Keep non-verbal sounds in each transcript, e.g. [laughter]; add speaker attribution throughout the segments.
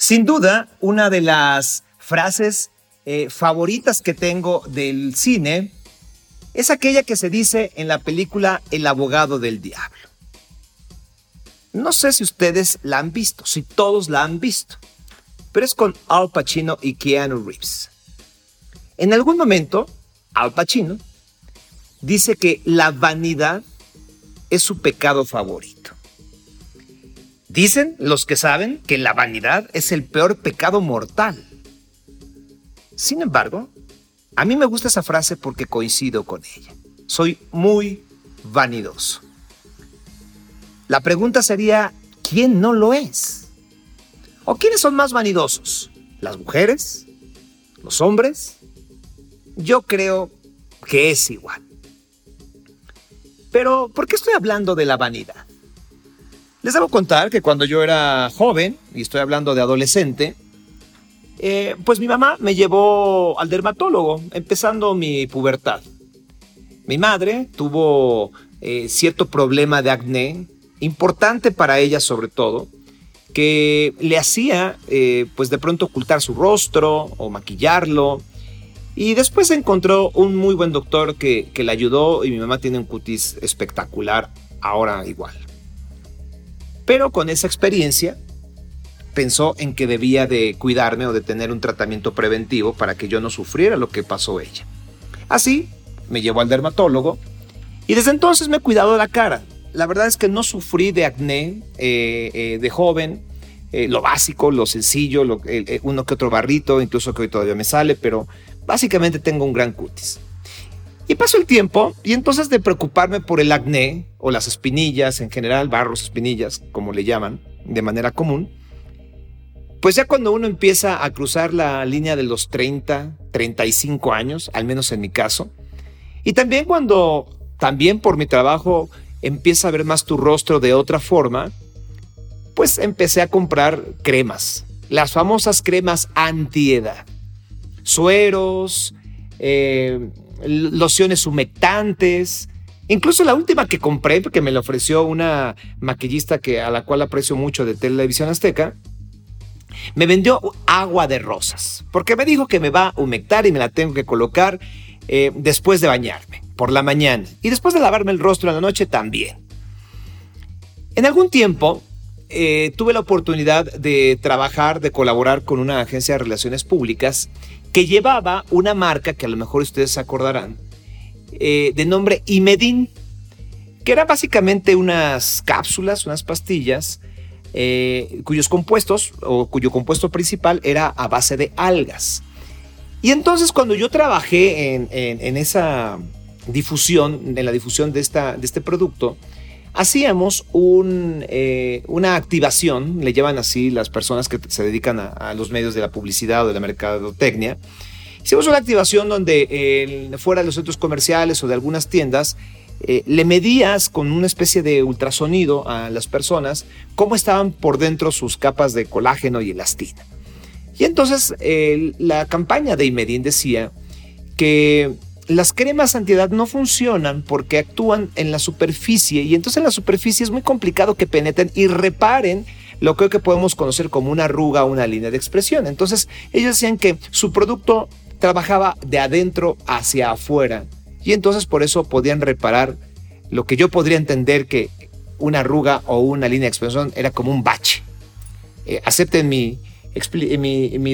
Speaker 1: Sin duda, una de las frases eh, favoritas que tengo del cine es aquella que se dice en la película El abogado del diablo. No sé si ustedes la han visto, si todos la han visto, pero es con Al Pacino y Keanu Reeves. En algún momento, Al Pacino dice que la vanidad es su pecado favorito. Dicen los que saben que la vanidad es el peor pecado mortal. Sin embargo, a mí me gusta esa frase porque coincido con ella. Soy muy vanidoso. La pregunta sería, ¿quién no lo es? ¿O quiénes son más vanidosos? ¿Las mujeres? ¿Los hombres? Yo creo que es igual. Pero, ¿por qué estoy hablando de la vanidad? Les debo contar que cuando yo era joven, y estoy hablando de adolescente, eh, pues mi mamá me llevó al dermatólogo, empezando mi pubertad. Mi madre tuvo eh, cierto problema de acné, importante para ella sobre todo, que le hacía eh, pues de pronto ocultar su rostro o maquillarlo. Y después encontró un muy buen doctor que, que le ayudó y mi mamá tiene un cutis espectacular ahora igual. Pero con esa experiencia pensó en que debía de cuidarme o de tener un tratamiento preventivo para que yo no sufriera lo que pasó ella. Así, me llevó al dermatólogo y desde entonces me he cuidado la cara. La verdad es que no sufrí de acné eh, eh, de joven, eh, lo básico, lo sencillo, uno que otro barrito, incluso que hoy todavía me sale, pero básicamente tengo un gran cutis. Y pasó el tiempo y entonces de preocuparme por el acné o las espinillas en general, barros, espinillas, como le llaman de manera común, pues ya cuando uno empieza a cruzar la línea de los 30, 35 años, al menos en mi caso, y también cuando, también por mi trabajo, empieza a ver más tu rostro de otra forma, pues empecé a comprar cremas, las famosas cremas antiedad, sueros, eh, lociones humectantes. Incluso la última que compré, porque me la ofreció una maquillista que, a la cual aprecio mucho de Televisión Azteca, me vendió agua de rosas, porque me dijo que me va a humectar y me la tengo que colocar eh, después de bañarme, por la mañana, y después de lavarme el rostro en la noche también. En algún tiempo eh, tuve la oportunidad de trabajar, de colaborar con una agencia de relaciones públicas que llevaba una marca que a lo mejor ustedes se acordarán, eh, de nombre Imedin, que era básicamente unas cápsulas, unas pastillas, eh, cuyos compuestos o cuyo compuesto principal era a base de algas. Y entonces cuando yo trabajé en, esa difusión, en la difusión de, esta, de este producto, hacíamos eh, una activación, le llaman así las personas que se dedican a, los medios de la publicidad o de la mercadotecnia. Hicimos una activación donde fuera de los centros comerciales o de algunas tiendas, eh, le medías con una especie de ultrasonido a las personas cómo estaban por dentro sus capas de colágeno y elastina. Y entonces la campaña de Imedin decía que las cremas antiedad no funcionan porque actúan en la superficie y entonces en la superficie es muy complicado que penetren y reparen lo que podemos conocer como una arruga o una línea de expresión. Entonces ellos decían que su producto trabajaba de adentro hacia afuera y entonces por eso podían reparar lo que yo podría entender que una arruga o una línea de expresión era como un bache. Eh, acepten mi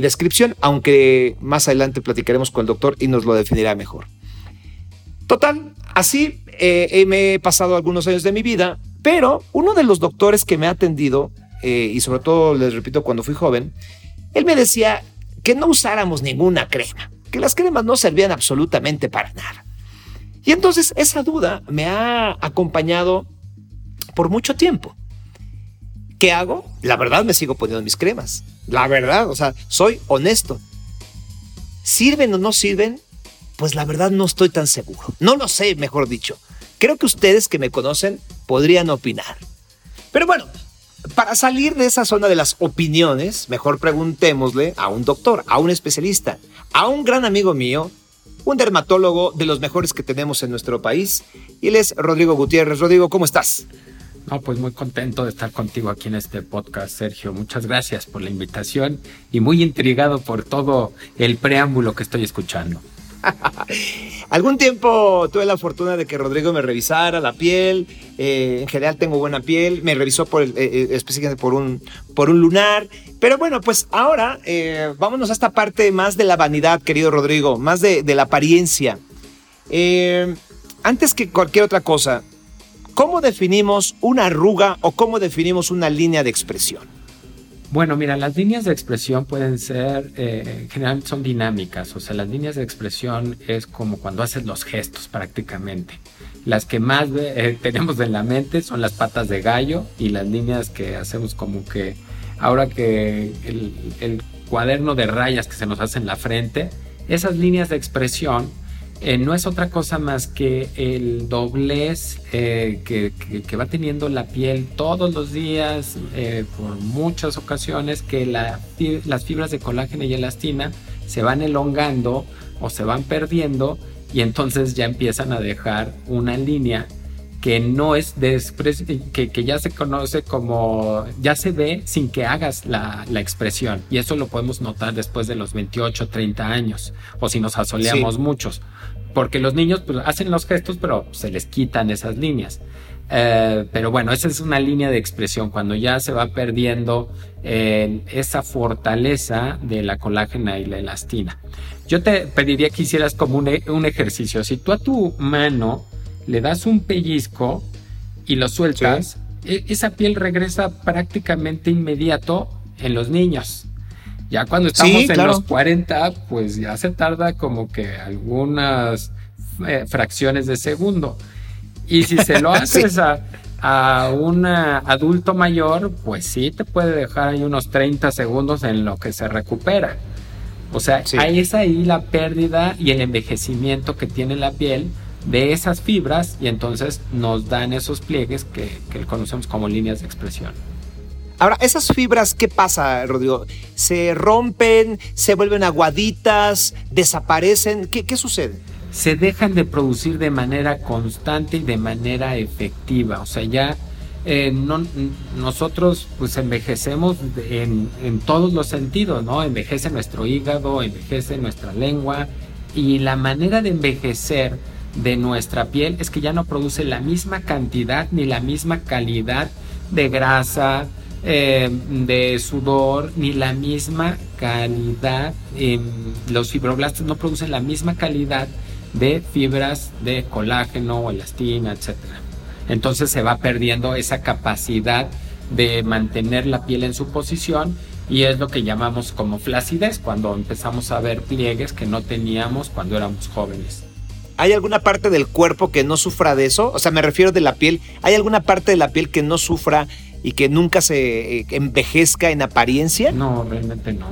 Speaker 1: descripción, aunque más adelante platicaremos con el doctor y nos lo definirá mejor. Total, así eh, me he pasado algunos años de mi vida, pero uno de los doctores que me ha atendido, eh, y sobre todo les repito cuando fui joven, él me decía que no usáramos ninguna crema, que las cremas no servían absolutamente para nada. Y entonces esa duda me ha acompañado por mucho tiempo. ¿Qué hago? La verdad me sigo poniendo mis cremas. La verdad, o sea, soy honesto. ¿Sirven o no sirven? Pues la verdad no estoy tan seguro. No lo sé, mejor dicho. Creo que ustedes que me conocen podrían opinar. Pero bueno, para salir de esa zona de las opiniones, mejor preguntémosle a un doctor, a un especialista, a un gran amigo mío, un dermatólogo de los mejores que tenemos en nuestro país. Y él es Rodrigo Gutiérrez. Rodrigo, ¿cómo estás?
Speaker 2: No, pues muy contento de estar contigo aquí en este podcast, Sergio. Muchas gracias por la invitación y muy intrigado por todo el preámbulo que estoy escuchando. [laughs]
Speaker 1: Algún tiempo tuve la fortuna de que Rodrigo me revisara la piel. Eh, en general tengo buena piel. Me revisó por, eh, eh, específicamente por un, por un lunar. Pero bueno, pues ahora vámonos a esta parte más de la vanidad, querido Rodrigo, más de, de la apariencia. antes que cualquier otra cosa, ¿cómo definimos una arruga o cómo definimos una línea de expresión?
Speaker 2: Bueno, mira, las líneas de expresión pueden ser, eh, generalmente son dinámicas, o sea, las líneas de expresión es como cuando haces los gestos prácticamente. Las que más eh, [laughs] tenemos en la mente son las patas de gallo y las líneas que hacemos como que, ahora que el cuaderno de rayas que se nos hace en la frente, esas líneas de expresión eh, no es otra cosa más que el doblez eh, que, va teniendo la piel todos los días, eh, por muchas ocasiones, que las fibras de colágeno y elastina se van elongando o se van perdiendo y entonces ya empiezan a dejar una línea que no es de que, que, ya se conoce como, ya se ve sin que hagas la, expresión. Y eso lo podemos notar después de los 28, 30 años, o si nos asoleamos muchos. Porque los niños pues, hacen los gestos, pero se les quitan esas líneas. Eh, pero bueno, esa es una línea de expresión cuando ya se va perdiendo eh, esa fortaleza de la colágena y la elastina. Yo te pediría que hicieras como un, un ejercicio. Si tú a tu mano le das un pellizco y lo sueltas, e, esa piel regresa prácticamente inmediato en los niños. Ya cuando estamos en los 40, pues ya se tarda como que algunas eh, fracciones de segundo. Y si se lo [laughs] haces a, a un adulto mayor, pues sí te puede dejar ahí unos 30 segundos en lo que se recupera. O sea, ahí es ahí la pérdida y el envejecimiento que tiene la piel de esas fibras y entonces nos dan esos pliegues que, conocemos como líneas de expresión.
Speaker 1: Ahora, esas fibras, ¿qué pasa, Rodrigo? ¿Se rompen, se vuelven aguaditas, desaparecen? ¿Qué, qué sucede?
Speaker 2: Se dejan de producir de manera constante y de manera efectiva. O sea, ya eh, nosotros pues envejecemos en, en, todos los sentidos, ¿no? Envejece nuestro hígado, envejece nuestra lengua y la manera de envejecer de nuestra piel es que ya no produce la misma cantidad ni la misma calidad de grasa, eh, de sudor, ni la misma calidad, los fibroblastos no producen la misma calidad de fibras de colágeno, elastina, etc. Entonces se va perdiendo esa capacidad de mantener la piel en su posición y es lo que llamamos como flacidez, cuando empezamos a ver pliegues que no teníamos cuando éramos jóvenes.
Speaker 1: ¿Hay alguna parte del cuerpo que no sufra de eso? O sea, me refiero de la piel. ¿Hay alguna parte de la piel que no sufra y que nunca se eh, envejezca en apariencia?
Speaker 2: No, realmente no.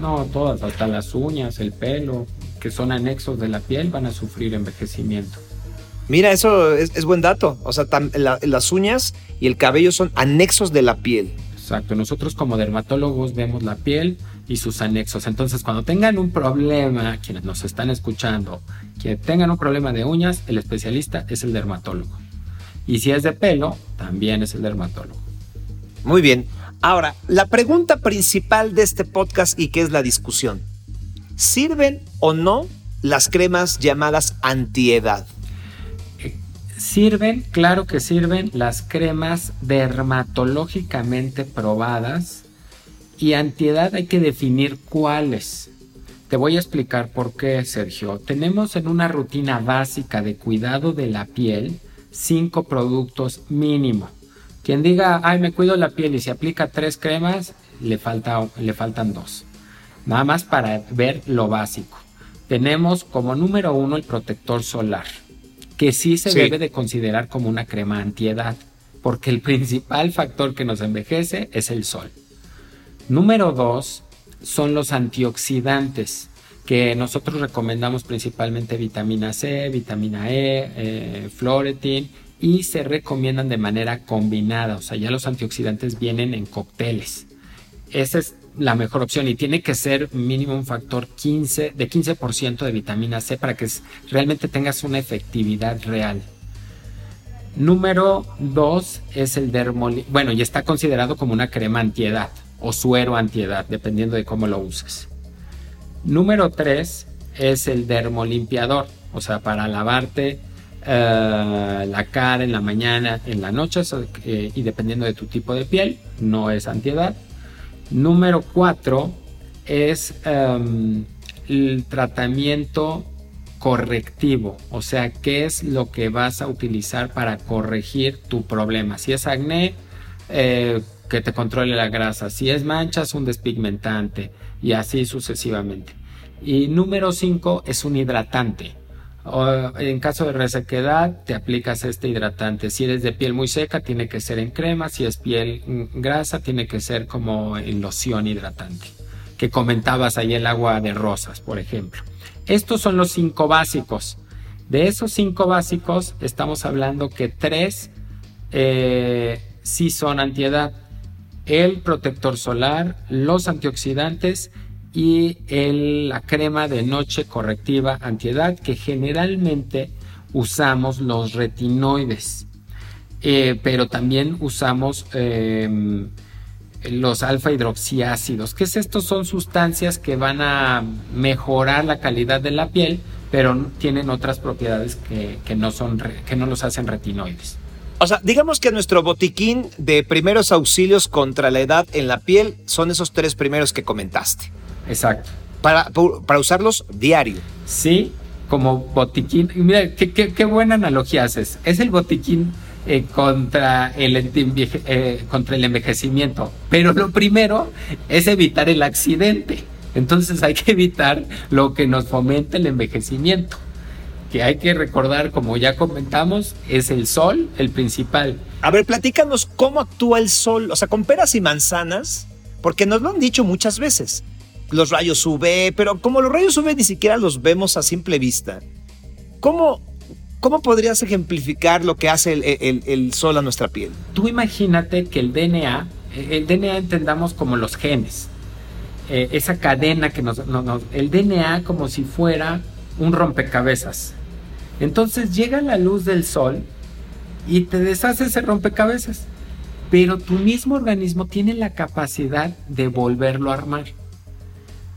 Speaker 2: No, todas, hasta las uñas, el pelo, que son anexos de la piel, van a sufrir envejecimiento.
Speaker 1: Mira, eso es, buen dato. O sea, las uñas y el cabello son anexos de la piel.
Speaker 2: Exacto. Nosotros como dermatólogos vemos la piel y sus anexos. Entonces, cuando tengan un problema, quienes nos están escuchando, que tengan un problema de uñas, el especialista es el dermatólogo. Y si es de pelo, también es el dermatólogo.
Speaker 1: Muy bien. Ahora, la pregunta principal de este podcast y que es la discusión. ¿Sirven o no las cremas llamadas antiedad?
Speaker 2: Eh, sirven, claro que sirven las cremas dermatológicamente probadas y antiedad hay que definir cuáles. Te voy a explicar por qué, Sergio. Tenemos en una rutina básica de cuidado de la piel cinco productos mínimo. Quien diga, ay, me cuido la piel y se aplica tres cremas, le, falta, le faltan dos. Nada más para ver lo básico. Tenemos como número uno el protector solar, que sí se debe de considerar como una crema antiedad, porque el principal factor que nos envejece es el sol. Número dos son los antioxidantes, que nosotros recomendamos principalmente vitamina C, vitamina E, eh, floretin y se recomiendan de manera combinada, o sea, ya los antioxidantes vienen en cócteles. Esa es la mejor opción y tiene que ser mínimo un factor 15, de 15% de vitamina C para que realmente tengas una efectividad real. Número dos es el dermoli... Bueno, y está considerado como una crema antiedad o suero antiedad, dependiendo de cómo lo uses. Número tres es el dermolimpiador, o sea, para lavarte eh, la cara en la mañana, en la noche, y dependiendo de tu tipo de piel, no es antiedad. Número cuatro es em, el tratamiento correctivo, o sea, qué es lo que vas a utilizar para corregir tu problema. Si es acné, eh, que te controle la grasa. Si es manchas, un despigmentante y así sucesivamente. Y número 5 es un hidratante. en caso de resequedad, te aplicas este hidratante. Si eres de piel muy seca, tiene que ser en crema. Si es piel mm, grasa, tiene que ser como en loción hidratante. Que comentabas ahí el agua de rosas, por ejemplo. Estos son los cinco básicos. De esos cinco básicos, estamos hablando que tres eh, sí son antiedad. El protector solar, los antioxidantes y la crema de noche correctiva antiedad, que generalmente usamos los retinoides. Eh, pero también usamos em, los alfa hidroxiácidos. ¿Qué es esto? Son sustancias que van a mejorar la calidad de la piel, pero tienen otras propiedades que, no, son, que no los hacen retinoides.
Speaker 1: O sea, digamos que nuestro botiquín de primeros auxilios contra la edad en la piel son esos tres primeros que comentaste.
Speaker 2: Exacto.
Speaker 1: Para, para usarlos diario.
Speaker 2: Sí, como botiquín. Mira, qué, qué buena analogía haces. Es el botiquín eh, contra, el, eh, contra el envejecimiento. Pero lo primero es evitar el accidente. Entonces hay que evitar lo que nos fomenta el envejecimiento. Que hay que recordar, como ya comentamos, es el sol el principal.
Speaker 1: A ver, platícanos cómo actúa el sol, o sea, con peras y manzanas, porque nos lo han dicho muchas veces. Los rayos UV, pero como los rayos UV ni siquiera los vemos a simple vista. ¿Cómo, ¿Cómo podrías ejemplificar lo que hace el, sol a nuestra piel?
Speaker 2: Tú imagínate que el DNA, el DNA entendamos como los genes, eh, esa cadena que nos, El DNA como si fuera un rompecabezas. Entonces llega la luz del sol y te deshace ese rompecabezas. Pero tu mismo organismo tiene la capacidad de volverlo a armar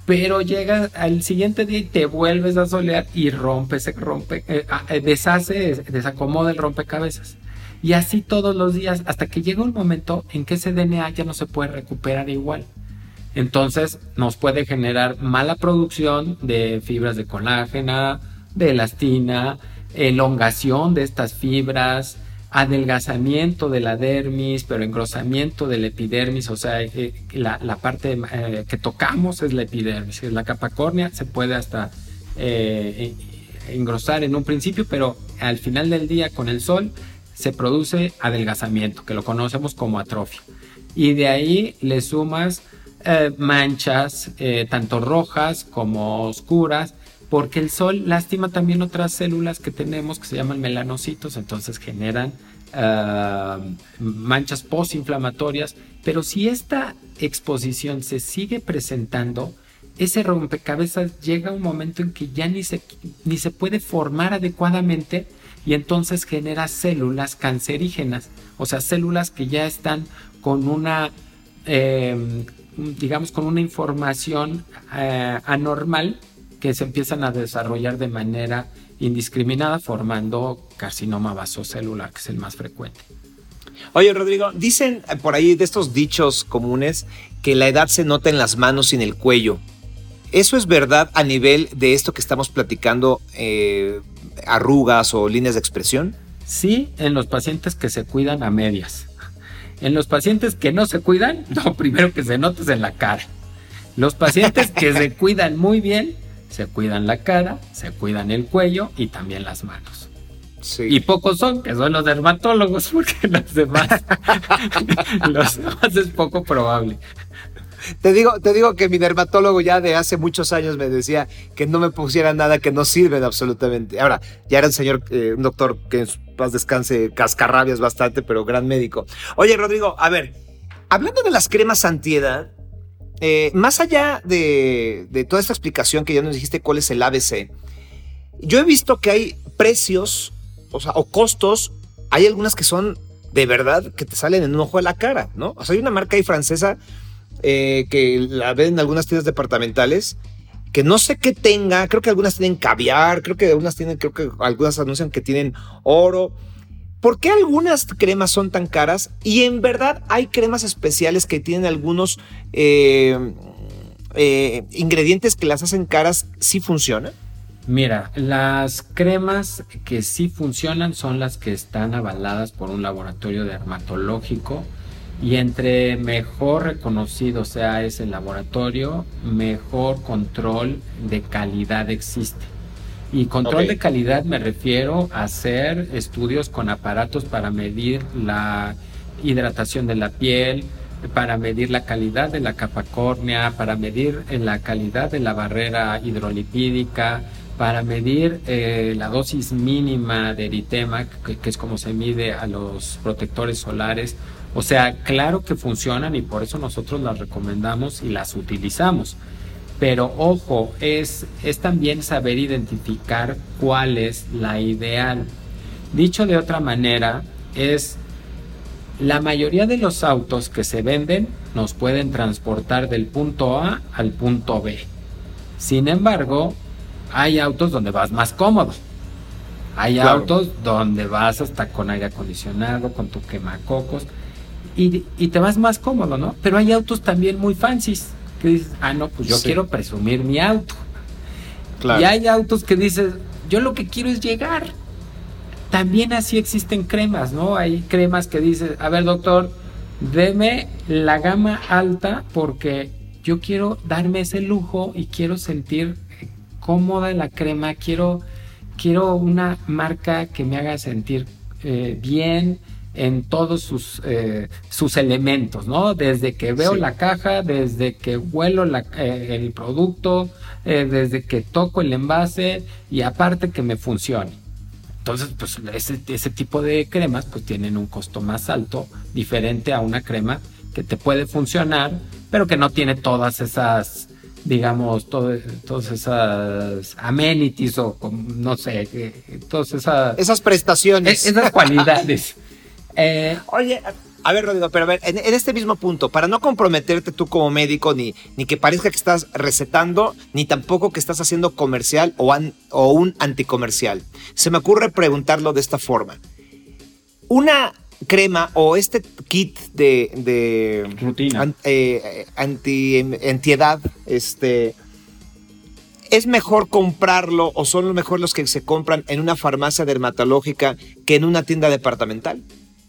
Speaker 2: pero llega al siguiente día y te vuelves a solear y rompe, se rompe, eh, ah, eh, deshace, desacomoda el rompecabezas. Y así todos los días, hasta que llega un momento en que ese DNA ya no se puede recuperar igual. Entonces nos puede generar mala producción de fibras de colágena, de elastina, elongación de estas fibras, adelgazamiento de la dermis, pero engrosamiento de la epidermis, o sea, eh, la, parte eh, que tocamos es la epidermis, es la capa córnea, se puede hasta eh, engrosar en un principio, pero al final del día con el sol se produce adelgazamiento, que lo conocemos como atrofia. Y de ahí le sumas manchas, tanto rojas como oscuras, porque el sol lastima también otras células que tenemos que se llaman melanocitos, entonces generan ah, manchas postinflamatorias, pero si esta exposición se sigue presentando, ese rompecabezas llega a un momento en que ya ni se, ni se puede formar adecuadamente y entonces genera células cancerígenas, o sea, células que ya están con una, em, digamos, con una información eh, anormal que se empiezan a desarrollar de manera indiscriminada formando carcinoma vasocelular, que es el más frecuente.
Speaker 1: Oye, Rodrigo, dicen por ahí de estos dichos comunes que la edad se nota en las manos y en el cuello. ¿Eso es verdad a nivel de esto que estamos platicando, eh, arrugas o líneas de expresión?
Speaker 2: Sí, en los pacientes que se cuidan a medias. En los pacientes que no se cuidan, [laughs] lo primero que se nota es en la cara. Los pacientes que se cuidan muy bien, se cuidan la cara, se cuidan el cuello y también las manos. Y pocos son, que son los dermatólogos, [laughs] porque los demás, [laughs] los demás es poco probable.
Speaker 1: Te digo, te digo que mi dermatólogo ya de hace muchos años me decía que no me pusiera nada que no sirve absolutamente. Ahora, ya era un señor, eh, un doctor que en paz descanse, cascarrabias bastante, pero gran médico. Oye, Rodrigo, a ver, hablando de las cremas antiedad, eh, más allá de, toda esta explicación que ya nos dijiste cuál es el ABC, yo he visto que hay precios o, sea, o costos hay algunas que son de verdad que te salen en un ojo de la cara, ¿no? O sea, hay una marca ahí francesa eh, que la ven en algunas tiendas departamentales que no sé qué tenga, creo que algunas tienen caviar, creo que algunas tienen, creo que algunas anuncian que tienen oro. ¿Por qué algunas cremas son tan caras? Y en verdad hay cremas especiales que tienen algunos eh, eh, ingredientes que las hacen caras, ¿sí funcionan?
Speaker 2: Mira, las cremas que sí funcionan son las que están avaladas por un laboratorio dermatológico y entre mejor reconocido sea ese laboratorio, mejor control de calidad existe. Y control de calidad me refiero a hacer estudios con aparatos para medir la hidratación de la piel, para medir la calidad de la capa córnea, para medir la calidad de la barrera hidrolipídica, para medir eh, la dosis mínima de eritema, que, es como se mide a los protectores solares. O sea, claro que funcionan y por eso nosotros las recomendamos y las utilizamos. Pero ojo, es, es también saber identificar cuál es la ideal. Dicho de otra manera, es la mayoría de los autos que se venden nos pueden transportar del punto A al punto B. Sin embargo, hay autos donde vas más cómodo. Hay autos donde vas hasta con aire acondicionado, con tu quemacocos, y, y te vas más cómodo, ¿no? Pero hay autos también muy fancies, que dices, ah, no, pues yo quiero presumir mi auto. Y hay autos que dices, yo lo que quiero es llegar. También así existen cremas, ¿no? Hay cremas que dices, a ver, doctor, deme la gama alta porque yo quiero darme ese lujo y quiero sentir cómoda la crema, quiero, quiero una marca que me haga sentir eh, bien en todos sus, eh, sus elementos, ¿no? Desde que veo la caja, desde que huelo eh, el producto, desde que toco el envase y aparte que me funcione. Entonces, pues ese, ese tipo de cremas pues tienen un costo más alto, diferente a una crema que te puede funcionar, pero que no tiene todas esas digamos, todo, todas esas amenities o no sé, todas esas...
Speaker 1: Esas prestaciones.
Speaker 2: esas cualidades. [laughs]
Speaker 1: Eh, Oye, a ver, Rodrigo, pero a ver, en, este mismo punto, para no comprometerte tú como médico, ni, ni que parezca que estás recetando, ni tampoco que estás haciendo comercial o, o un anticomercial, se me ocurre preguntarlo de esta forma. Una crema o este kit de, de
Speaker 2: rutina.
Speaker 1: eh, anti antiedad este es mejor comprarlo o son los mejor los que se compran en una farmacia dermatológica que en una tienda departamental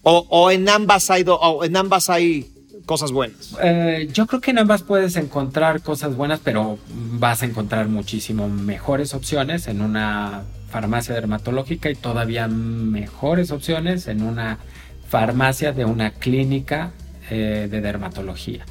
Speaker 1: o, en ambas hay o en ambas hay cosas buenas
Speaker 2: eh, yo creo que en ambas puedes encontrar cosas buenas pero vas a encontrar muchísimo mejores opciones en una farmacia dermatológica y todavía mejores opciones en una farmacia de una clínica eh, de dermatología.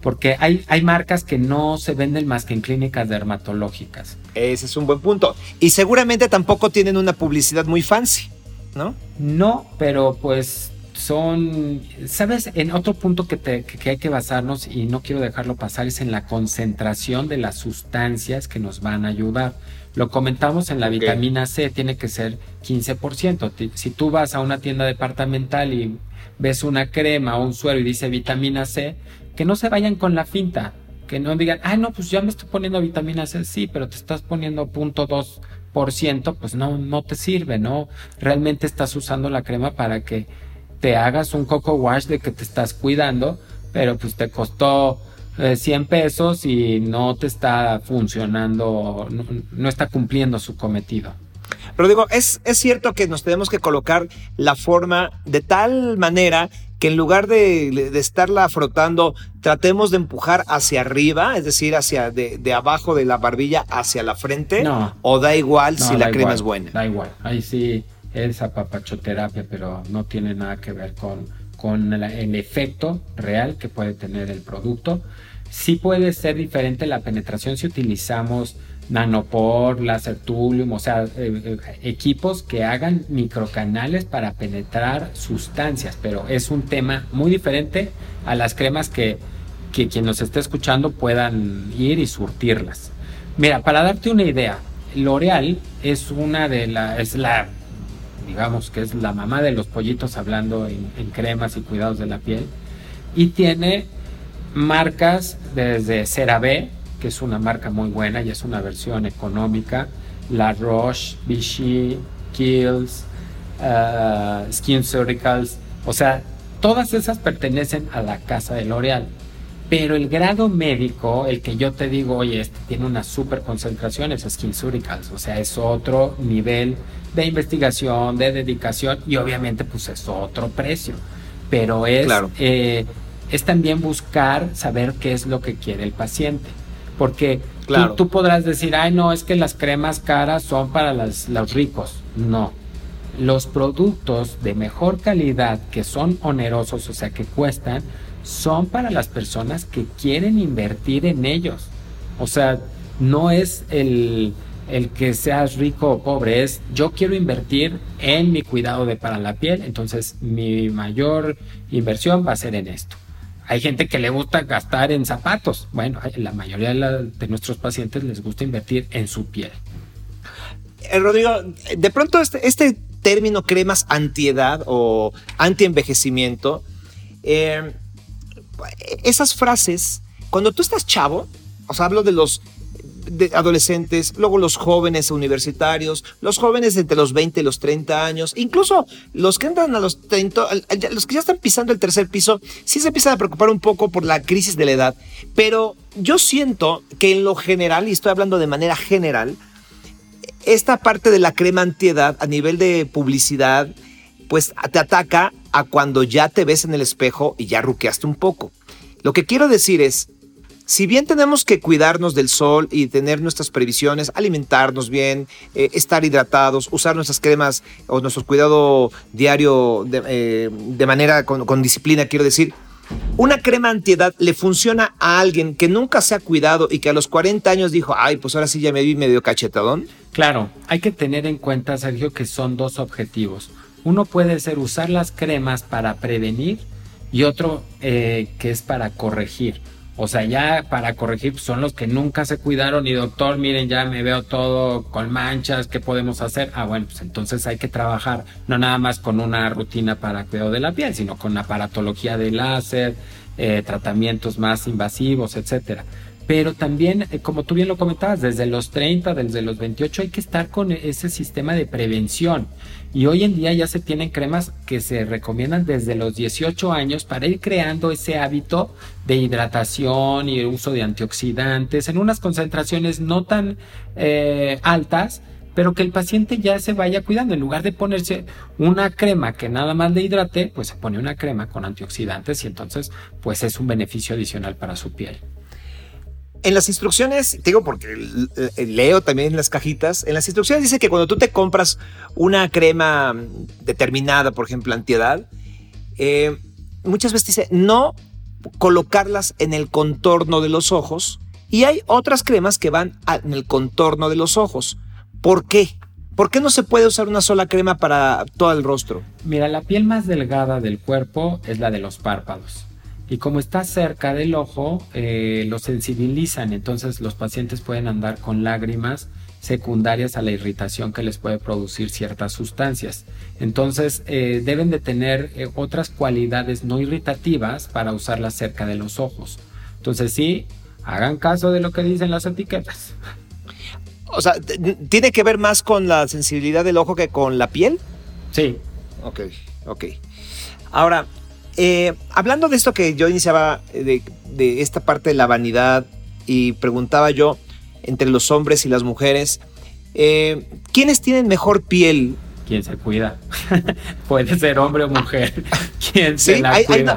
Speaker 2: Porque hay, hay marcas que no se venden más que en clínicas dermatológicas.
Speaker 1: Ese es un buen punto. Y seguramente tampoco tienen una publicidad muy fancy, ¿no?
Speaker 2: No, pero pues son, ¿sabes? En otro punto que, que, hay que basarnos y no quiero dejarlo pasar es en la concentración de las sustancias que nos van a ayudar. Lo comentamos en la vitamina C, tiene que ser 15%. Si tú vas a una tienda departamental y ves una crema o un suero y dice vitamina C, que no se vayan con la finta, que no digan, ah, no, pues ya me estoy poniendo vitamina C, sí, pero te estás poniendo punto pues no, no te sirve, ¿no? Realmente estás usando la crema para que te hagas un coco wash de que te estás cuidando, pero pues te costó 100 eh, pesos y no te está funcionando, no, está cumpliendo su cometido.
Speaker 1: Pero digo, es, es cierto que nos tenemos que colocar la forma de tal manera que en lugar de, de, estarla frotando, tratemos de empujar hacia arriba, es decir, hacia de, de abajo de la barbilla hacia la frente.
Speaker 2: No.
Speaker 1: O da igual si la crema es buena.
Speaker 2: Da igual. Ahí sí es apapachoterapia, pero no tiene nada que ver con, con el efecto real que puede tener el producto. Sí puede ser diferente la penetración si utilizamos nanopor, láser thulium, o sea, eh, eh, equipos que hagan microcanales para penetrar sustancias, pero es un tema muy diferente a las cremas que, que quien nos esté escuchando puedan ir y surtirlas. Mira, para darte una idea, L'Oreal es una de las, es la digamos que es la mamá de los pollitos hablando en, en cremas y cuidados de la piel. Y tiene marcas desde CeraVe, que es una marca muy buena y es una versión económica, La Roche, Vichy, Kiehl's, uh, Skin Surgicals, o sea, todas esas pertenecen a la casa de L'Oreal. Pero el grado médico, el que yo te digo, oye, este tiene una super concentración, es Skin Surgicals, o sea, es otro nivel de investigación, de dedicación y obviamente pues es otro precio. Pero es, eh, es también buscar saber qué es lo que quiere el paciente. Porque tú, podrás decir, ay, no, es que las cremas caras son para los ricos. No. Los productos de mejor calidad que son onerosos, o sea, que cuestan, son para las personas que quieren invertir en ellos. O sea, no es el, el que seas rico o pobre, es yo quiero invertir en mi cuidado de para la piel, entonces mi mayor inversión va a ser en esto. Hay gente que le gusta gastar en zapatos. Bueno, la mayoría de, nuestros pacientes les gusta invertir en su piel.
Speaker 1: Eh, Rodrigo, de pronto este, este, término cremas antiedad o antienvejecimiento, eh, esas frases, cuando tú estás chavo, o sea, hablo de los de adolescentes, luego los jóvenes universitarios, los jóvenes entre los 20 y los 30 años, incluso los que entran a los 30, los que ya están pisando el tercer piso, sí se empiezan a preocupar un poco por la crisis de la edad. Pero yo siento que en lo general, y estoy hablando de manera general, esta parte de la crema antiedad a nivel de publicidad, pues te ataca a cuando ya te ves en el espejo y ya ruqueaste un poco. Lo que quiero decir es, si bien tenemos que cuidarnos del sol y tener nuestras previsiones, alimentarnos bien, eh, estar hidratados, usar nuestras cremas o nuestro cuidado diario de, eh, manera con, disciplina, quiero decir, una crema antiedad le funciona a alguien que nunca se ha cuidado y que a los 40 años dijo, ay, pues ahora sí ya me vi medio cachetadón.
Speaker 2: Claro, hay que tener en cuenta, Sergio, que son dos objetivos. Uno puede ser usar las cremas para prevenir y otro eh, que es para corregir. O sea, ya para corregir pues, son los que nunca se cuidaron y doctor, miren, ya me veo todo con manchas, ¿qué podemos hacer? Ah, bueno, pues entonces hay que trabajar no nada más con una rutina para cuidado de la piel, sino con aparatología de láser, eh, tratamientos más invasivos, etcétera pero también, eh, como tú bien lo comentabas, desde los 30, desde los 28 hay que estar con ese sistema de prevención. Y hoy en día ya se tienen cremas que se recomiendan desde los 18 años para ir creando ese hábito de hidratación y uso de antioxidantes en unas concentraciones no tan eh, altas, pero que el paciente ya se vaya cuidando. En lugar de ponerse una crema que nada más le hidrate, pues se pone una crema con antioxidantes y entonces pues es un beneficio adicional para su piel.
Speaker 1: En las instrucciones, digo porque leo también las cajitas, en las instrucciones dice que cuando tú te compras una crema determinada, por ejemplo, antiedad, eh, muchas veces dice no colocarlas en el contorno de los ojos y hay otras cremas que van en el contorno de los ojos. ¿Por qué? ¿Por qué no se puede usar una sola crema para todo el rostro?
Speaker 2: Mira, la piel más delgada del cuerpo es la de los párpados y como está cerca del ojo, eh, lo sensibilizan, entonces los pacientes pueden andar con lágrimas secundarias a la irritación que les puede producir ciertas sustancias. Entonces eh, deben de tener eh, otras cualidades no irritativas para usarlas cerca de los ojos. Entonces sí, hagan caso de lo que dicen las etiquetas.
Speaker 1: O sea, ¿tiene que ver más con la sensibilidad del ojo que con la piel?
Speaker 2: Sí.
Speaker 1: Ok, ok. Ahora, eh, hablando de esto que yo iniciaba, eh, de, esta parte de la vanidad, y preguntaba yo entre los hombres y las mujeres, eh, ¿quiénes tienen mejor piel?
Speaker 2: ¿Quién se cuida? [laughs] Puede ser hombre o mujer. [laughs] ¿Quién se la cuida?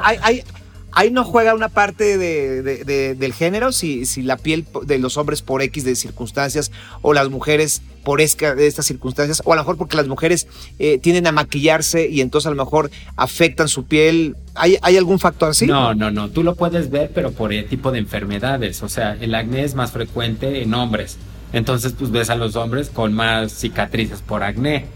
Speaker 1: Ahí no juega una parte de, del género, si, si, la piel de los hombres por X de circunstancias o las mujeres por de estas circunstancias, o a lo mejor porque las mujeres eh, tienden a maquillarse y entonces a lo mejor afectan su piel. ¿Hay, ¿Hay algún factor así?
Speaker 2: No, no, no. Tú lo puedes ver, pero por el tipo de enfermedades. O sea, el acné es más frecuente en hombres. Entonces, pues ves a los hombres con más cicatrices por acné.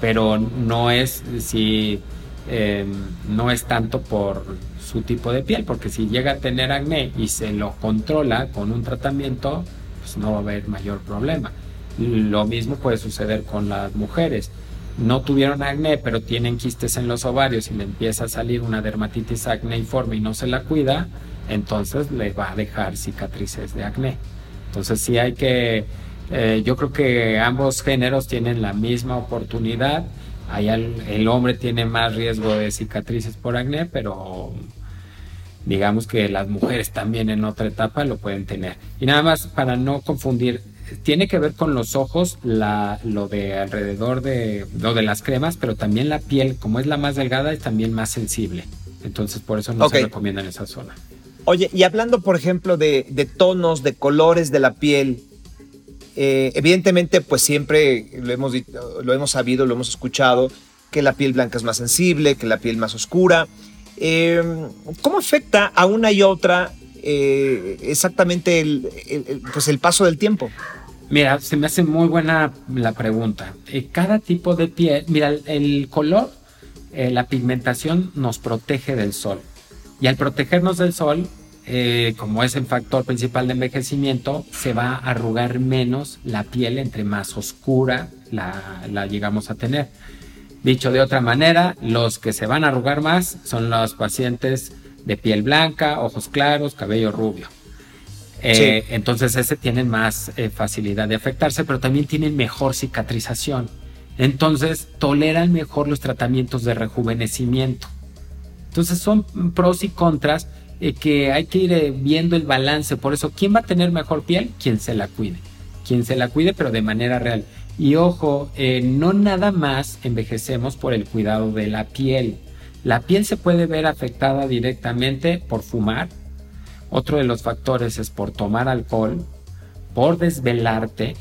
Speaker 2: Pero no es si em, no es tanto por su tipo de piel, porque si llega a tener acné y se lo controla con un tratamiento, pues no va a haber mayor problema. Lo mismo puede suceder con las mujeres. no tuvieron acné, pero tienen quistes en los ovarios y le empieza a salir una dermatitis acneiforme y no se la cuida, entonces le va a dejar cicatrices de acné. Entonces sí hay que, eh, yo creo que ambos géneros tienen la misma oportunidad. Ahí el, hombre tiene más riesgo de cicatrices por acné, pero digamos que las mujeres también en otra etapa lo pueden tener. Y nada más para no confundir, tiene que ver con los ojos, la, lo de alrededor de lo de las cremas, pero también la piel, como es la más delgada, es también más sensible. Entonces por eso no se recomienda en esa zona.
Speaker 1: Oye, y hablando, por ejemplo, de, tonos, de colores de la piel, eh, evidentemente, pues siempre lo hemos, lo hemos sabido, lo hemos escuchado, que la piel blanca es más sensible, que la piel más oscura. Eh, ¿Cómo afecta a una y otra eh, exactamente el, pues el paso del tiempo?
Speaker 2: Mira, se me hace muy buena la pregunta. cada tipo de piel, mira, el, color, la pigmentación nos protege del sol. Y al protegernos del sol, eh, como es el factor principal de envejecimiento, se va a arrugar menos la piel entre más oscura la, llegamos a tener. Dicho de otra manera, los que se van a arrugar más son los pacientes de piel blanca, ojos claros, cabello rubio. Eh, entonces ese tienen más eh, facilidad de afectarse, pero también tienen mejor cicatrización. Entonces toleran mejor los tratamientos de rejuvenecimiento. Entonces son pros y contras eh, que hay que ir viendo el balance. Por eso, ¿quién va a tener mejor piel? Quien se la cuide. Quien se la cuide, pero de manera real. Y ojo, eh, no nada más envejecemos por el cuidado de la piel. La piel se puede ver afectada directamente por fumar. Otro de los factores es por tomar alcohol, por desvelarte,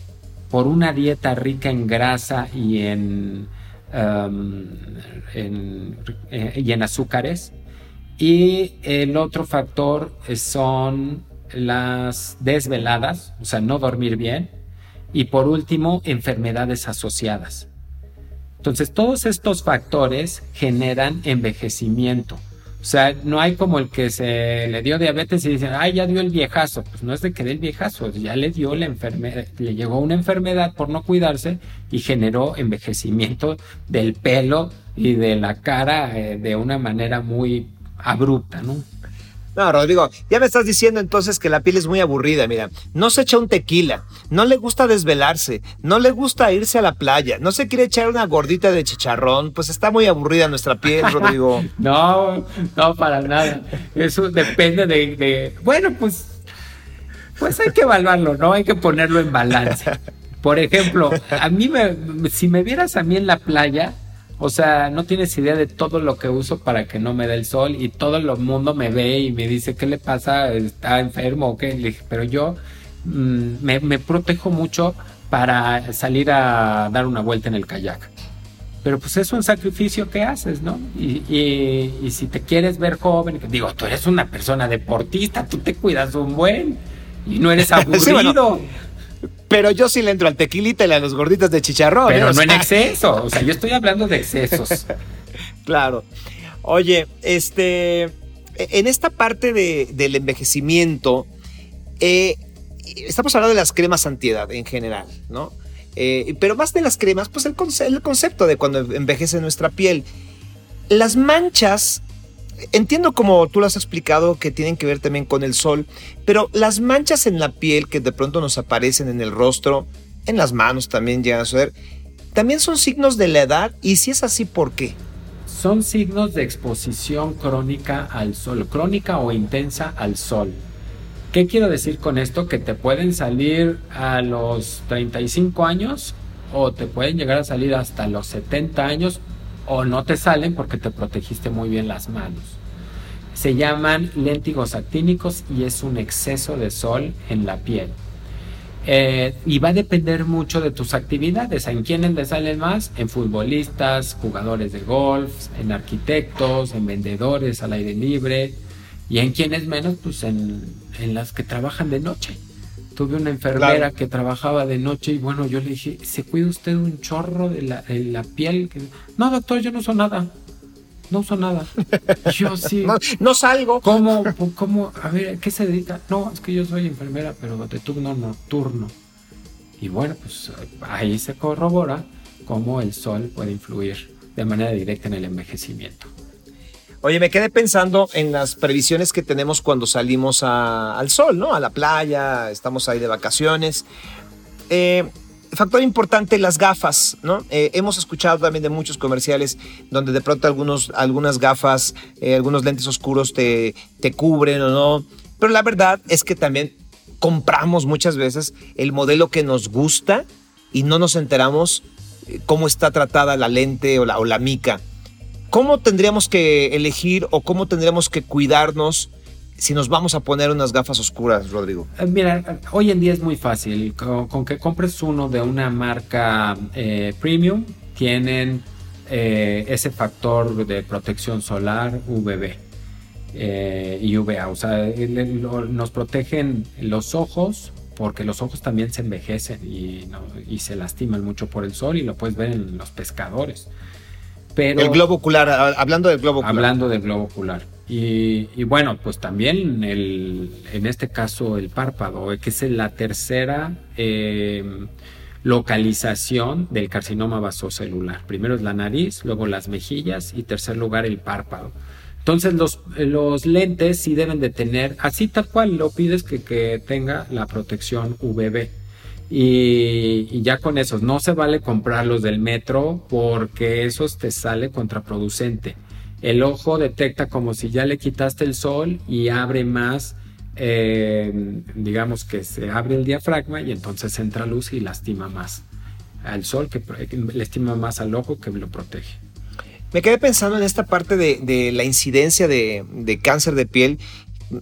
Speaker 2: por una dieta rica en grasa y en Um, eh, y en azúcares. Y el otro factor son las desveladas, o sea, no dormir bien. Y por último, enfermedades asociadas. Entonces, todos estos factores generan envejecimiento. O sea, no hay como el que se le dio diabetes y dicen, ay, ya dio el viejazo. Pues no es de que dé el viejazo, ya le dio la enfermedad, le llegó una enfermedad por no cuidarse y generó envejecimiento del pelo y de la cara eh, de una manera muy abrupta, ¿no?
Speaker 1: No, Rodrigo, ya me estás diciendo entonces que la piel es muy aburrida, mira. No se echa un tequila, no le gusta desvelarse, no le gusta irse a la playa, no se quiere echar una gordita de chicharrón, pues está muy aburrida nuestra piel, [laughs] Rodrigo.
Speaker 2: no, no, para nada. Eso depende de, bueno, pues, pues hay que evaluarlo, ¿no? Hay que ponerlo en balance. Por ejemplo, a mí me, si me vieras a mí en la playa, o sea, no tienes idea de todo lo que uso para que no me dé el sol y todo el mundo me ve y me dice, ¿qué le pasa? ¿Está enfermo o qué? pero yo mm, me, protejo mucho para salir a dar una vuelta en el kayak. Pero pues es un sacrificio que haces, ¿no? Y, y si te quieres ver joven, digo, tú eres una persona deportista, tú te cuidas un buen y no eres [laughs] aburrido.
Speaker 1: Pero yo sí le entro al tequilita y a los gorditos de chicharrón.
Speaker 2: Pero ¿eh? no en exceso. O sea, yo estoy hablando de excesos. [laughs]
Speaker 1: claro. Oye, este. En esta parte del envejecimiento, eh, estamos hablando de las cremas antiedad en general, ¿no? Eh, pero más de las cremas, pues el, el concepto de cuando envejece nuestra piel. Las manchas entiendo como tú lo has explicado que tienen que ver también con el sol, pero las manchas en la piel que de pronto nos aparecen en el rostro, en las manos también llegan a suceder, también son signos de la edad y si es así, ¿por qué?
Speaker 2: Son signos de exposición crónica al sol, crónica o intensa al sol. ¿Qué quiero decir con esto? Que te pueden salir a los 35 años o te pueden llegar a salir hasta los 70 años o no te salen porque te protegiste muy bien las manos. Se llaman léntigos actínicos y es un exceso de sol en la piel. Eh, y va a depender mucho de tus actividades. ¿En quiénes le salen más? En futbolistas, jugadores de golf, en arquitectos, en vendedores al aire libre. Y en quienes menos, pues en, en las que trabajan de noche. Tuve una enfermera que trabajaba de noche y bueno, yo le dije, ¿se cuida usted un chorro de la, de la piel? No, doctor, yo no uso nada. No uso nada. Yo [laughs] sí.
Speaker 1: No, salgo.
Speaker 2: ¿Cómo, ¿Cómo? A ver, ¿qué se dedica? No, es que yo soy enfermera, pero de turno nocturno. Y bueno, pues ahí se corrobora cómo el sol puede influir de manera directa en el envejecimiento.
Speaker 1: Oye, me quedé pensando en las previsiones que tenemos cuando salimos al sol, ¿no? A la playa, estamos ahí de vacaciones. Eh, factor importante, las gafas, ¿no? Eh, hemos escuchado también de muchos comerciales donde de pronto algunos, algunas gafas, eh, algunos lentes oscuros te, te cubren o no. Pero la verdad es que también compramos muchas veces el modelo que nos gusta y no nos enteramos cómo está tratada la lente o la, o la mica. ¿Cómo tendríamos que elegir o cómo tendríamos que cuidarnos si nos vamos a poner unas gafas oscuras, Rodrigo?
Speaker 2: Eh, mira, hoy en día es muy fácil. Con, que compres uno de una marca eh, premium, tienen eh, ese factor de protección solar UVB y UVA. O sea, nos protegen los ojos porque los ojos también se envejecen y, y se lastiman mucho por el sol y lo puedes ver en los pescadores
Speaker 1: el globo ocular, hablando del globo ocular.
Speaker 2: Hablando del globo ocular. Y, bueno, pues también el, en este caso el párpado, que es la tercera em, localización del carcinoma vasocelular. Primero es la nariz, luego las mejillas y tercer lugar el párpado. Entonces los, los lentes sí deben de tener, así tal cual lo pides que, que tenga la protección UVB. Y, ya con esos, no se vale comprarlos del metro porque esos te sale contraproducente. El ojo detecta como si ya le quitaste el sol y abre más, eh, digamos que se abre el diafragma y entonces entra luz y lastima más al sol, que le estima más al ojo que lo protege.
Speaker 1: Me quedé pensando en esta parte de, la incidencia de, de, cáncer de piel.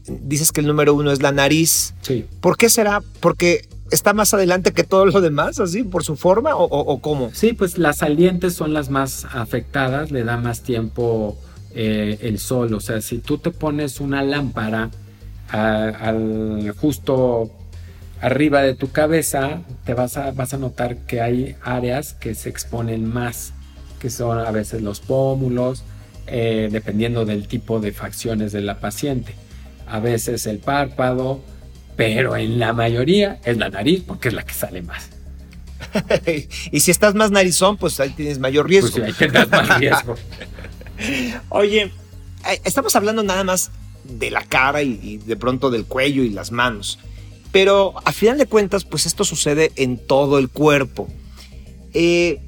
Speaker 1: Dices que el número uno es la nariz.
Speaker 2: Sí.
Speaker 1: ¿Por qué será? Porque está más adelante que todo lo demás, así, por su forma o, cómo?
Speaker 2: Sí, pues las salientes son las más afectadas, le da más tiempo eh, el sol. O sea, si tú te pones una lámpara al, justo arriba de tu cabeza, te vas a, vas a notar que hay áreas que se exponen más, que son a veces los pómulos, eh, dependiendo del tipo de facciones de la paciente. A veces el párpado, pero en la mayoría es la nariz porque es la que sale más. [laughs]
Speaker 1: y si estás más narizón, pues ahí tienes mayor riesgo.
Speaker 2: Pues sí, hay más [laughs] riesgo.
Speaker 1: Oye, estamos hablando nada más de la cara y, de pronto del cuello y las manos. Pero a final de cuentas, pues esto sucede en todo el cuerpo. Eh,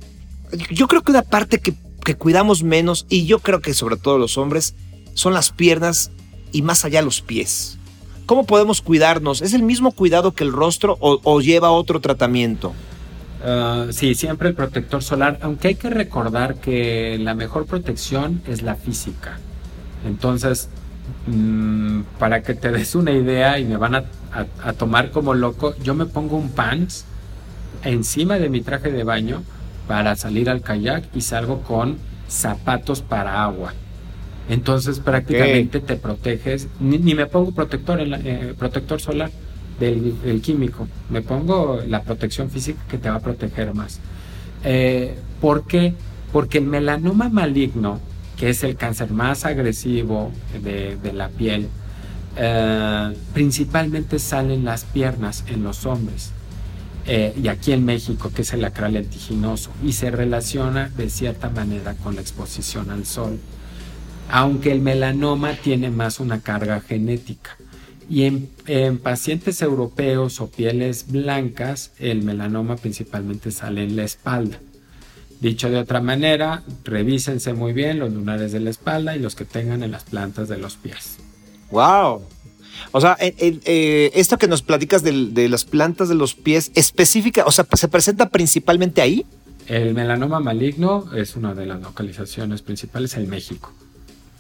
Speaker 1: yo creo que una parte que, que cuidamos menos, y yo creo que sobre todo los hombres, son las piernas y más allá los pies. ¿Cómo podemos cuidarnos? ¿Es el mismo cuidado que el rostro o, lleva otro tratamiento?
Speaker 2: Ah, sí, siempre el protector solar, aunque hay que recordar que la mejor protección es la física. Entonces, mm, para que te des una idea y me van a, a, tomar como loco, yo me pongo un pants encima de mi traje de baño para salir al kayak y salgo con zapatos para agua. Entonces prácticamente te proteges, ni, me pongo protector, en eh, protector solar del, químico, me pongo la protección física que te va a proteger más. Eh, ¿Por qué? Porque el melanoma maligno, que es el cáncer más agresivo de, la piel, eh, principalmente sale en las piernas en los hombres. y aquí en México, que es el acral lentiginoso, y se relaciona de cierta manera con la exposición al sol aunque el melanoma tiene más una carga genética. Y en, pacientes europeos o pieles blancas, el melanoma principalmente sale en la espalda. Dicho de otra manera, revísense muy bien los lunares de la espalda y los que tengan en las plantas de los pies.
Speaker 1: ¡Wow! O sea, eh, esto que nos platicas de, de, las plantas de los pies, específica, o sea, ¿se presenta principalmente ahí?
Speaker 2: El melanoma maligno es una de las localizaciones principales en México.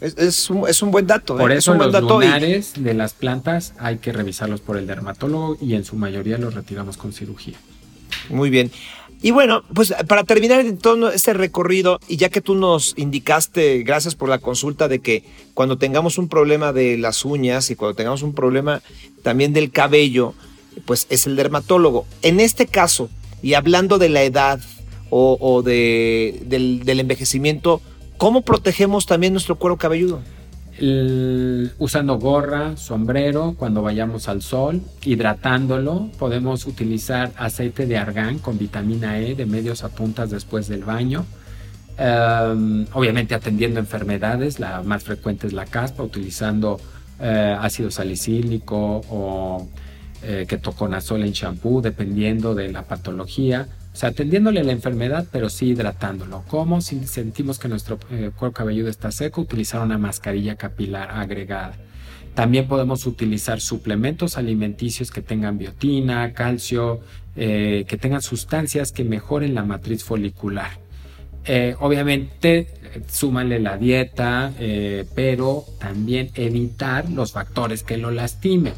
Speaker 1: Es, un, buen dato.
Speaker 2: ¿eh? Por
Speaker 1: eso
Speaker 2: los lunares de las plantas hay que revisarlos por el dermatólogo y en su mayoría los retiramos con cirugía.
Speaker 1: Muy bien. Y bueno, pues para terminar todo este recorrido, y ya que tú nos indicaste, gracias por la consulta, de que cuando tengamos un problema de las uñas y cuando tengamos un problema también del cabello, pues es el dermatólogo. En este caso, y hablando de la edad o, de, del, del envejecimiento, ¿Cómo protegemos también nuestro cuero cabelludo?
Speaker 2: usando gorra, sombrero cuando vayamos al sol, hidratándolo. Podemos utilizar aceite de argán con vitamina E de medios a puntas después del baño. Em, obviamente atendiendo enfermedades, la más frecuente es la caspa, utilizando eh, ácido salicílico o eh, ketoconazol en shampoo, dependiendo de la patología. O sea, atendiéndole la enfermedad, pero sí hidratándolo. ¿Cómo? Si sentimos que nuestro eh, cuero cabelludo está seco, utilizar una mascarilla capilar agregada. También podemos utilizar suplementos alimenticios que tengan biotina, calcio, eh, que tengan sustancias que mejoren la matriz folicular. Eh, obviamente, súmale la dieta, pero también evitar los factores que lo lastimen.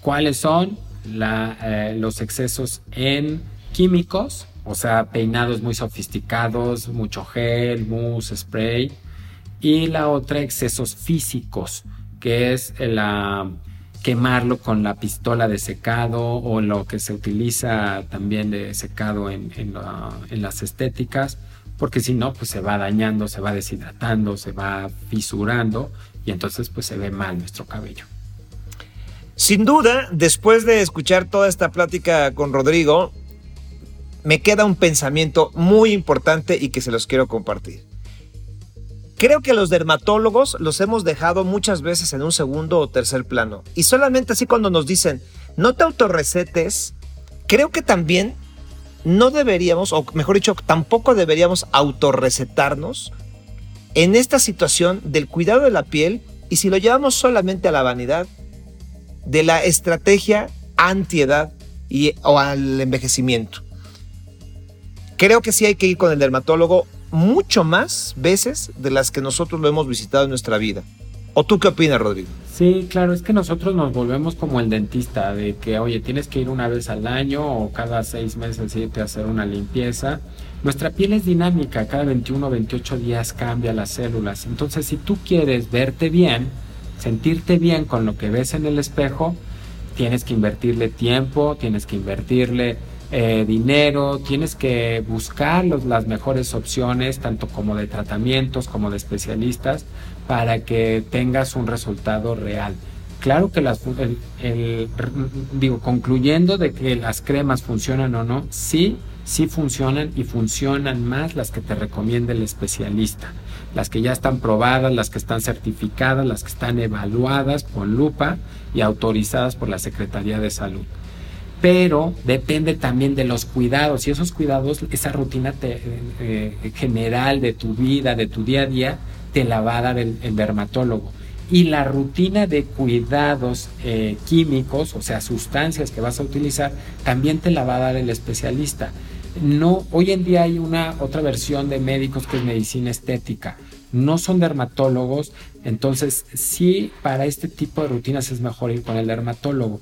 Speaker 2: ¿Cuáles son? los excesos en químicos, o sea, peinados muy sofisticados, mucho gel, mousse, spray. Y la otra, excesos físicos, que es la quemarlo con la pistola de secado o lo que se utiliza también de secado en, en las estéticas, porque si no, pues se va dañando, se va deshidratando, se va fisurando y entonces pues se ve mal nuestro cabello.
Speaker 1: Sin duda, después de escuchar toda esta plática con Rodrigo, me queda un pensamiento muy importante y que se los quiero compartir. Creo que los dermatólogos los hemos dejado muchas veces en un segundo o tercer plano. Y solamente así cuando nos dicen, no te autorrecetes, creo que también no deberíamos, o mejor dicho, tampoco deberíamos autorrecetarnos en esta situación del cuidado de la piel y si lo llevamos solamente a la vanidad, de la estrategia antiedad o al envejecimiento creo que sí hay que ir con el dermatólogo mucho más veces de las que nosotros lo hemos visitado en nuestra vida. ¿O tú qué opinas, Rodrigo?
Speaker 2: Sí, claro, es que nosotros nos volvemos como el dentista, de que, oye, tienes que ir una vez al año o cada seis meses irte a hacer una limpieza. Nuestra piel es dinámica, cada 21 o 28 días cambia las células. Entonces, si tú quieres verte bien, sentirte bien con lo que ves en el espejo, tienes que invertirle tiempo, tienes que invertirle eh, dinero, tienes que buscar las mejores opciones, tanto como de tratamientos como de especialistas, para que tengas un resultado real. Claro que las, digo, concluyendo de que las cremas funcionan o no, sí, sí funcionan y funcionan más las que te recomienda el especialista, las que ya están probadas, las que están certificadas, las que están evaluadas con lupa y autorizadas por la Secretaría de Salud pero depende también de los cuidados y esos cuidados, esa rutina eh, general de tu vida, de tu día a día, te la va a dar el, dermatólogo. Y la rutina de cuidados eh, químicos, o sea, sustancias que vas a utilizar, también te la va a dar el especialista. No, hoy en día hay una otra versión de médicos que es medicina estética. No son dermatólogos, entonces sí para este tipo de rutinas es mejor ir con el dermatólogo.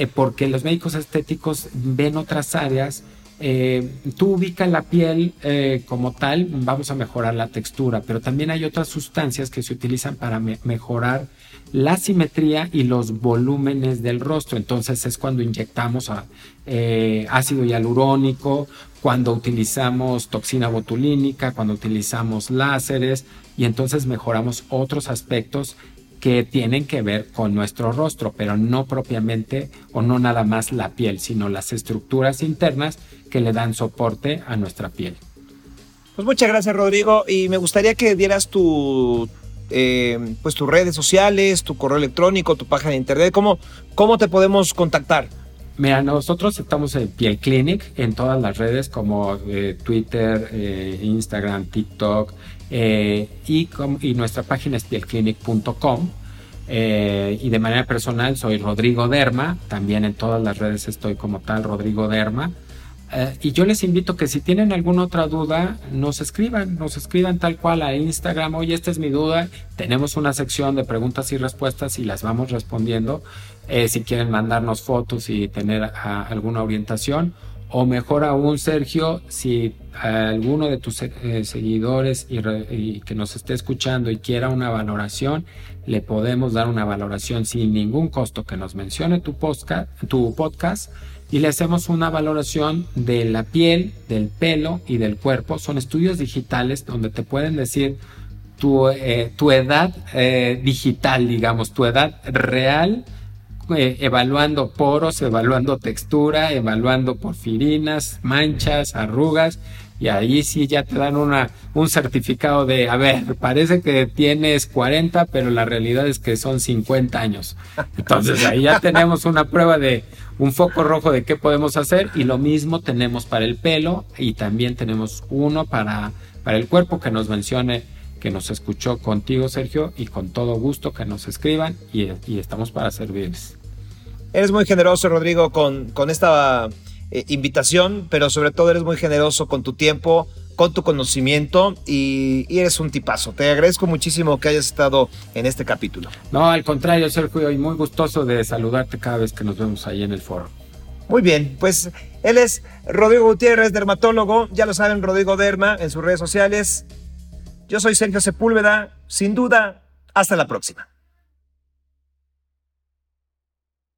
Speaker 2: Eh, porque los médicos estéticos ven otras áreas. Eh, tú ubicas la piel eh, como tal, vamos a mejorar la textura, pero también hay otras sustancias que se utilizan para mejorar la simetría y los volúmenes del rostro. Entonces es cuando inyectamos ácido hialurónico, cuando utilizamos toxina botulínica, cuando utilizamos láseres y entonces mejoramos otros aspectos que tienen que ver con nuestro rostro, pero no propiamente o no nada más la piel, sino las estructuras internas que le dan soporte a nuestra piel.
Speaker 1: Pues muchas gracias Rodrigo y me gustaría que dieras tu, eh, pues tus redes sociales, tu correo electrónico, tu página de internet, ¿cómo, cómo te podemos contactar?
Speaker 2: Mira, nosotros estamos en Piel Clinic en todas las redes como eh, Twitter, eh, Instagram, TikTok, eh, y, nuestra página es pielclinic.com. Eh, y de manera personal soy Rodrigo Derma, también en todas las redes estoy como tal Rodrigo Derma. Eh, y yo les invito que si tienen alguna otra duda, nos escriban, nos escriban tal cual a Instagram, oye, esta es mi duda, tenemos una sección de preguntas y respuestas y las vamos respondiendo. si quieren mandarnos fotos y tener ah, alguna orientación, o mejor aún, Sergio, si alguno de tus eh, seguidores que nos esté escuchando y quiera una valoración, le podemos dar una valoración sin ningún costo que nos mencione tu podcast, tu podcast y le hacemos una valoración de la piel, del pelo y del cuerpo. Son estudios digitales donde te pueden decir tu, eh, tu edad eh, digital, digamos, tu edad real, eh, evaluando poros, evaluando textura, evaluando porfirinas, manchas, arrugas, y ahí sí ya te dan una, un certificado de, a ver, parece que tienes 40, pero la realidad es que son 50 años. Entonces ahí ya tenemos una prueba de un foco rojo de qué podemos hacer y lo mismo tenemos para el pelo y también tenemos uno para, para el cuerpo que nos mencione que nos escuchó contigo, Sergio, y con todo gusto que nos escriban y, y estamos para servirles.
Speaker 1: Eres muy generoso, Rodrigo, con, con esta eh, invitación, pero sobre todo eres muy generoso con tu tiempo, con tu conocimiento y, y, eres un tipazo. Te agradezco muchísimo que hayas estado en este capítulo.
Speaker 2: No, al contrario, Sergio, y muy gustoso de saludarte cada vez que nos vemos ahí en el foro.
Speaker 1: Muy bien, pues él es Rodrigo Gutiérrez, dermatólogo. Ya lo saben, Rodrigo Derma en sus redes sociales. Yo soy Sergio Sepúlveda. Sin duda, hasta la próxima.